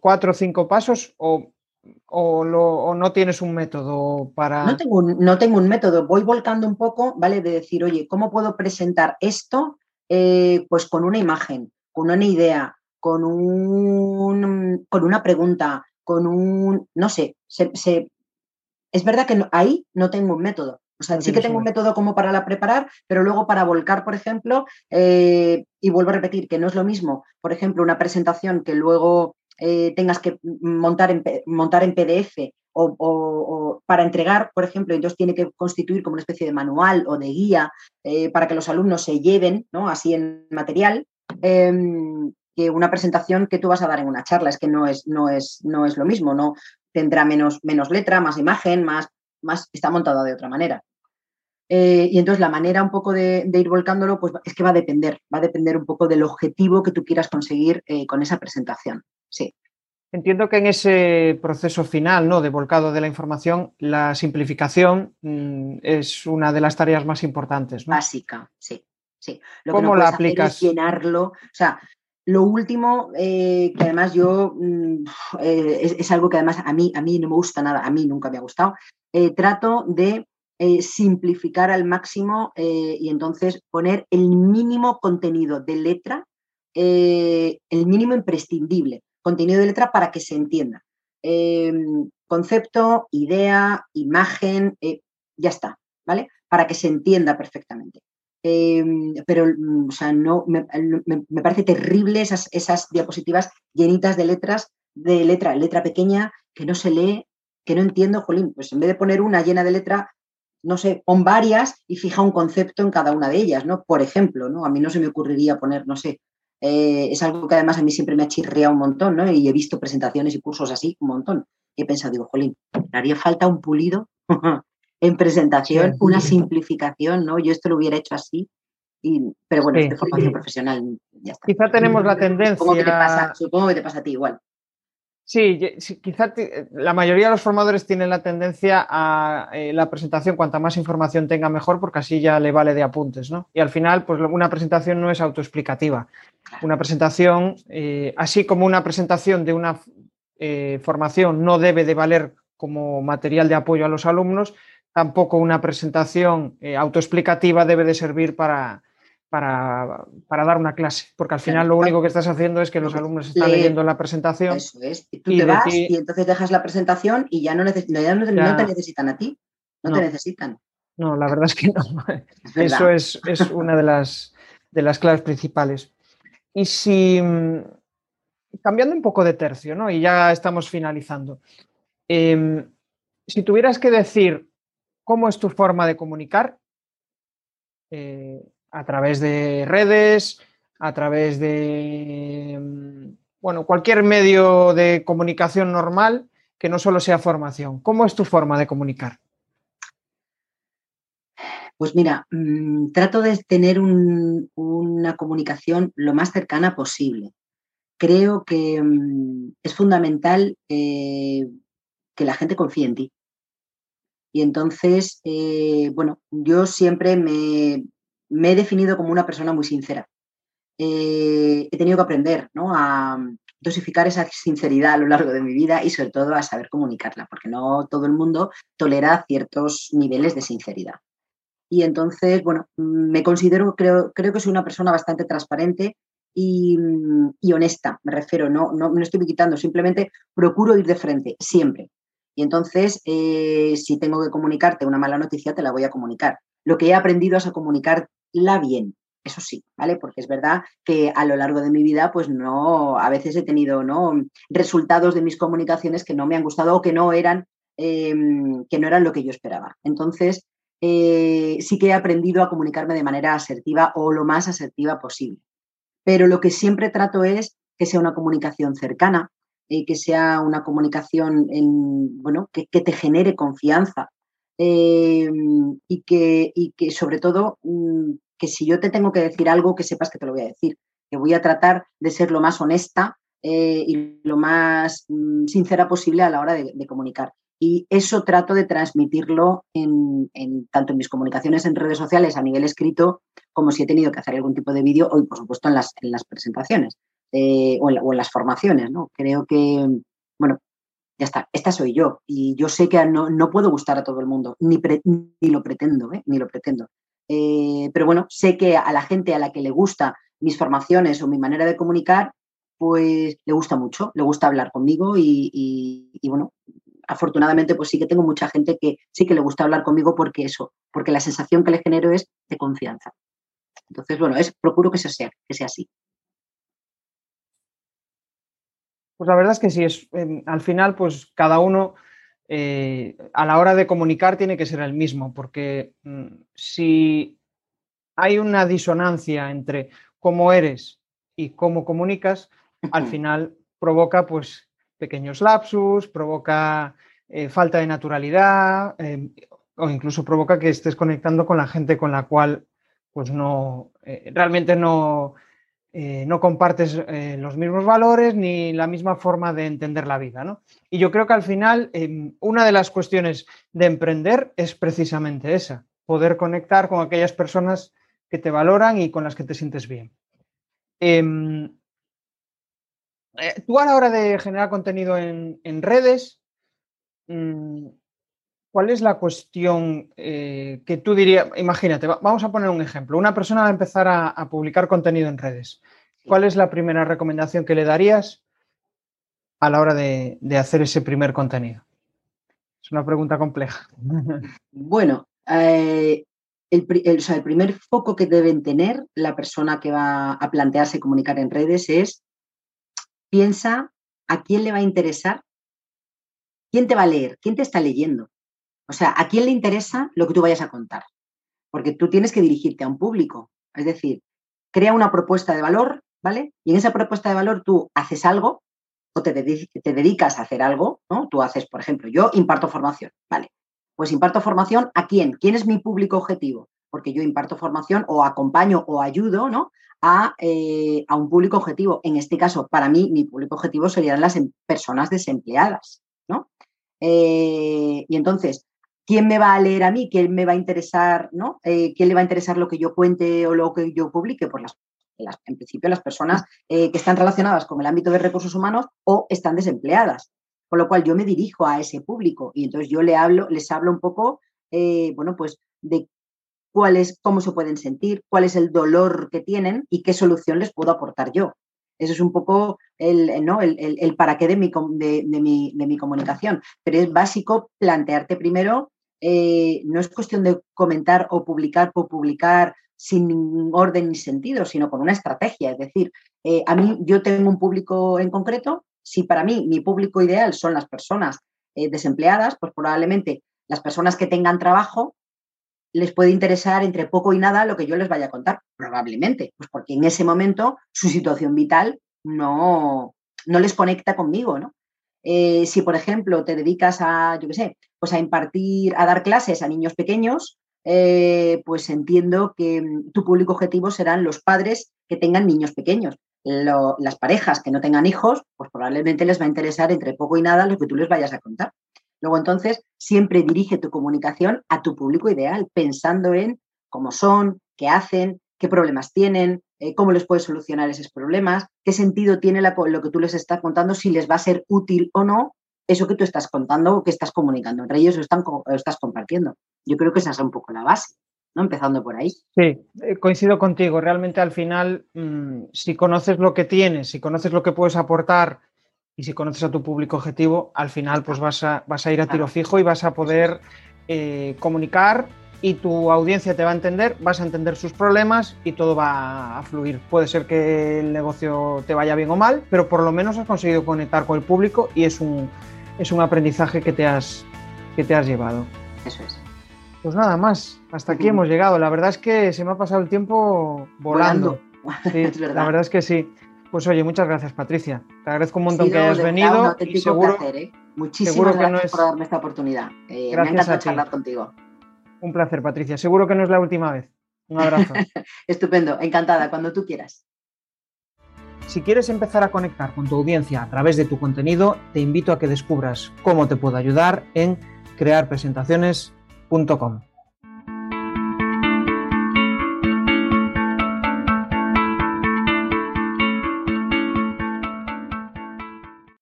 cuatro o cinco pasos, o o, no tienes un método para...? No tengo un, no tengo un método, voy volcando un poco, ¿vale? De decir, oye, ¿cómo puedo presentar esto? Eh, pues con una imagen, con una idea, con, un, con una pregunta, con un, no sé, es verdad que ahí no tengo un método. O sea, sí que tengo un método como para la preparar, pero luego para volcar, por ejemplo, eh, y vuelvo a repetir que no es lo mismo, por ejemplo, una presentación que luego eh, tengas que montar en, montar en PDF o, para entregar, por ejemplo, entonces tiene que constituir como una especie de manual o de guía eh, para que los alumnos se lleven, ¿no? Así en material, em, que una presentación que tú vas a dar en una charla. Es que no es, no es, no es lo mismo, ¿no? Tendrá menos, menos letra, más imagen, más, más, está montado de otra manera. Eh, y entonces la manera un poco de, ir volcándolo, pues es que va a depender, va a depender un poco del objetivo que tú quieras conseguir con esa presentación sí. Entiendo que en ese proceso final ¿no? de volcado de la información, la simplificación mm, es una de las tareas más importantes. Básica, sí. sí. ¿Cómo la aplicas? llenarlo. O sea, lo último, eh, que además yo, mm, eh, es, algo que además a mí, a mí no me gusta nada, a mí nunca me ha gustado, eh, trato de simplificar al máximo y entonces poner el mínimo contenido de letra, el mínimo imprescindible contenido de letra para que se entienda. em, concepto, idea, imagen, ya está, ¿vale? Para que se entienda perfectamente. Em, pero, mm, o sea, no, me, parece terrible esas, esas diapositivas llenitas de letras, de letra, letra pequeña, que no se lee, que no entiendo, jolín, pues en vez de poner una llena de letra, no sé, pon varias y fija un concepto en cada una de ellas, ¿no? Por ejemplo, ¿no? A mí no se me ocurriría poner, no sé, eh, es algo que además a mí siempre me ha chirriado un montón, ¿no? Y he visto presentaciones y cursos así un montón. Y he pensado, digo, jolín, haría falta un pulido en presentación, una simplificación, ¿no? Yo esto lo hubiera hecho así, y, pero bueno, es de formación profesional, ya está. Quizá tenemos la tendencia... Supongo que te pasa, supongo que te pasa a ti igual. Sí, quizá la mayoría de los formadores tienen la tendencia a eh, la presentación, cuanta más información tenga mejor, porque así ya le vale de apuntes, ¿no? Y al final, pues una presentación no es autoexplicativa. Una presentación, eh, así como una presentación de una eh, formación no debe de valer como material de apoyo a los alumnos, tampoco una presentación eh, autoexplicativa debe de servir para, para, dar una clase, porque al final lo único que estás haciendo es que los alumnos están leyendo la presentación. Eso es. Y tú te vas y entonces dejas la presentación y ya no, te necesitan a ti, no, te necesitan. No, la verdad es que no. Eso es, una de las, de las claves principales. Y si, mm, cambiando un poco de tercio, ¿no? Y ya estamos finalizando. Em, si tuvieras que decir cómo es tu forma de comunicar eh, a través de redes, a través de mm, bueno, cualquier medio de comunicación normal que no solo sea formación. ¿Cómo es tu forma de comunicar? Pues mira, mm, trato de tener una comunicación lo más cercana posible. Creo que mm, es fundamental eh, que la gente confíe en ti. Y entonces, eh, bueno, yo siempre me, he definido como una persona muy sincera. Eh, he tenido que aprender ¿no? a dosificar esa sinceridad a lo largo de mi vida y sobre todo a saber comunicarla, porque no todo el mundo tolera ciertos niveles de sinceridad. Y entonces, bueno, me considero, creo, creo que soy una persona bastante transparente y, honesta, me refiero, no, no me estoy quitando, simplemente procuro ir de frente, siempre. Y entonces, eh, si tengo que comunicarte una mala noticia, te la voy a comunicar. Lo que he aprendido es a comunicarla bien, eso sí, ¿vale? Porque es verdad que a lo largo de mi vida, pues no, a veces he tenido, ¿no? Resultados de mis comunicaciones que no me han gustado o que no eran, em, que no eran lo que yo esperaba. Entonces, eh, sí que he aprendido a comunicarme de manera asertiva o lo más asertiva posible. Pero lo que siempre trato es que sea una comunicación cercana, eh, que sea una comunicación en, bueno, que, te genere confianza eh, y, que, que sobre todo mm, que si yo te tengo que decir algo, que sepas que te lo voy a decir, que voy a tratar de ser lo más honesta eh, y lo más mm, sincera posible a la hora de, comunicar. Y eso trato de transmitirlo en, tanto en mis comunicaciones en redes sociales a nivel escrito, como si he tenido que hacer algún tipo de vídeo, o por supuesto en las, en las presentaciones. Eh, o, en, las formaciones, ¿no? Creo que, bueno, ya está, esta soy yo y yo sé que no, puedo gustar a todo el mundo, ni, ni lo pretendo, ¿eh? ni lo pretendo. Eh, pero bueno, sé que a la gente a la que le gusta mis formaciones o mi manera de comunicar, pues le gusta mucho, le gusta hablar conmigo y, bueno, afortunadamente pues sí que tengo mucha gente que sí que le gusta hablar conmigo porque eso, porque la sensación que le genero es de confianza. Entonces, bueno, es, procuro que sea, que sea así. Pues la verdad es que sí, es, em, al final, pues cada uno eh, a la hora de comunicar tiene que ser el mismo, porque mm, si hay una disonancia entre cómo eres y cómo comunicas, al final provoca pues pequeños lapsus, provoca eh, falta de naturalidad em, o incluso provoca que estés conectando con la gente con la cual pues no, eh, realmente no, eh, no compartes eh, los mismos valores ni la misma forma de entender la vida. ¿no? Y yo creo que al final em, una de las cuestiones de emprender es precisamente esa, poder conectar con aquellas personas que te valoran y con las que te sientes bien. Em, eh, tú a la hora de generar contenido en, redes, mm, ¿cuál es la cuestión que tú dirías? Imagínate, vamos a poner un ejemplo. Una persona va a empezar a publicar contenido en redes. ¿Cuál es la primera recomendación que le darías a la hora de, hacer ese primer contenido? Es una pregunta compleja. Bueno, eh, el, el, primer foco que deben tener la persona que va a plantearse comunicar en redes es piensa a quién le va a interesar, quién te va a leer, quién te está leyendo. O sea, a quién le interesa lo que tú vayas a contar. Porque tú tienes que dirigirte a un público. Es decir, crea una propuesta de valor, ¿vale? Y en esa propuesta de valor tú haces algo o te, te dedicas a hacer algo, ¿no? Tú haces, por ejemplo, yo imparto formación, ¿vale? Pues imparto formación a quién? ¿Quién es mi público objetivo? Porque yo imparto formación o acompaño o ayudo, ¿no? A, eh, a, un público objetivo. En este caso, para mí, mi público objetivo serían las em, personas desempleadas, ¿no? Eh, y entonces, ¿quién me va a leer a mí? ¿Quién me va a interesar, ¿no? Eh, ¿Quién le va a interesar lo que yo cuente o lo que yo publique? Pues las, en principio las personas que están relacionadas con el ámbito de recursos humanos o están desempleadas. Con lo cual yo me dirijo a ese público y entonces yo le hablo, les hablo un poco, eh, bueno, pues de cuál cómo se pueden sentir, cuál es el dolor que tienen y qué solución les puedo aportar yo. Eso es un poco el, ¿no? el, para qué de mi, de, mi, de mi, comunicación. Pero es básico plantearte primero, eh, no es cuestión de comentar o publicar por publicar sin ningún orden ni sentido, sino con una estrategia. Es decir, eh, a mí yo tengo un público en concreto si para mí mi público ideal son las personas eh, desempleadas, pues probablemente las personas que tengan trabajo les puede interesar entre poco y nada lo que yo les vaya a contar, probablemente, pues porque en ese momento su situación vital no, no les conecta conmigo, ¿no? Si, por ejemplo, te dedicas a, yo qué sé, pues a impartir, a dar clases a niños pequeños, eh, pues entiendo que mm, tu público objetivo serán los padres que tengan niños pequeños las parejas que no tengan hijos, pues probablemente les va a interesar entre poco y nada lo que tú les vayas a contar. Luego entonces, siempre dirige tu comunicación a tu público ideal, pensando en cómo son, qué hacen, qué problemas tienen, eh, cómo les puedes solucionar esos problemas, qué sentido tiene lo que tú les estás contando, si les va a ser útil o no eso que tú estás contando o que estás comunicando. Entre ellos lo, están, lo estás compartiendo. Yo creo que esa es un poco la base. Empezando por ahí. Sí, eh, coincido contigo. Realmente al final, mm, si conoces lo que tienes, si conoces lo que puedes aportar y si conoces a tu público objetivo, al final pues vas a, vas a ir a tiro fijo y vas a poder eh, comunicar y tu audiencia te va a entender, vas a entender sus problemas y todo va a fluir. Puede ser que el negocio te vaya bien o mal, pero por lo menos has conseguido conectar con el público y es un, es un aprendizaje que te has, que te has llevado. Eso es. Pues nada más, hasta aquí hemos llegado. La verdad es que se me ha pasado el tiempo volando. la verdad es que sí. Pues oye, muchas gracias, Patricia. Te agradezco un montón que hayas venido. y seguro, ¿eh? Muchísimas gracias por darme esta oportunidad. Eh, gracias me encanta charlar contigo. Un placer, Patricia. Seguro que no es la última vez. Un abrazo. Estupendo, encantada, cuando tú quieras. Si quieres empezar a conectar con tu audiencia a través de tu contenido, te invito a que descubras cómo te puedo ayudar en crearpresentaciones.com.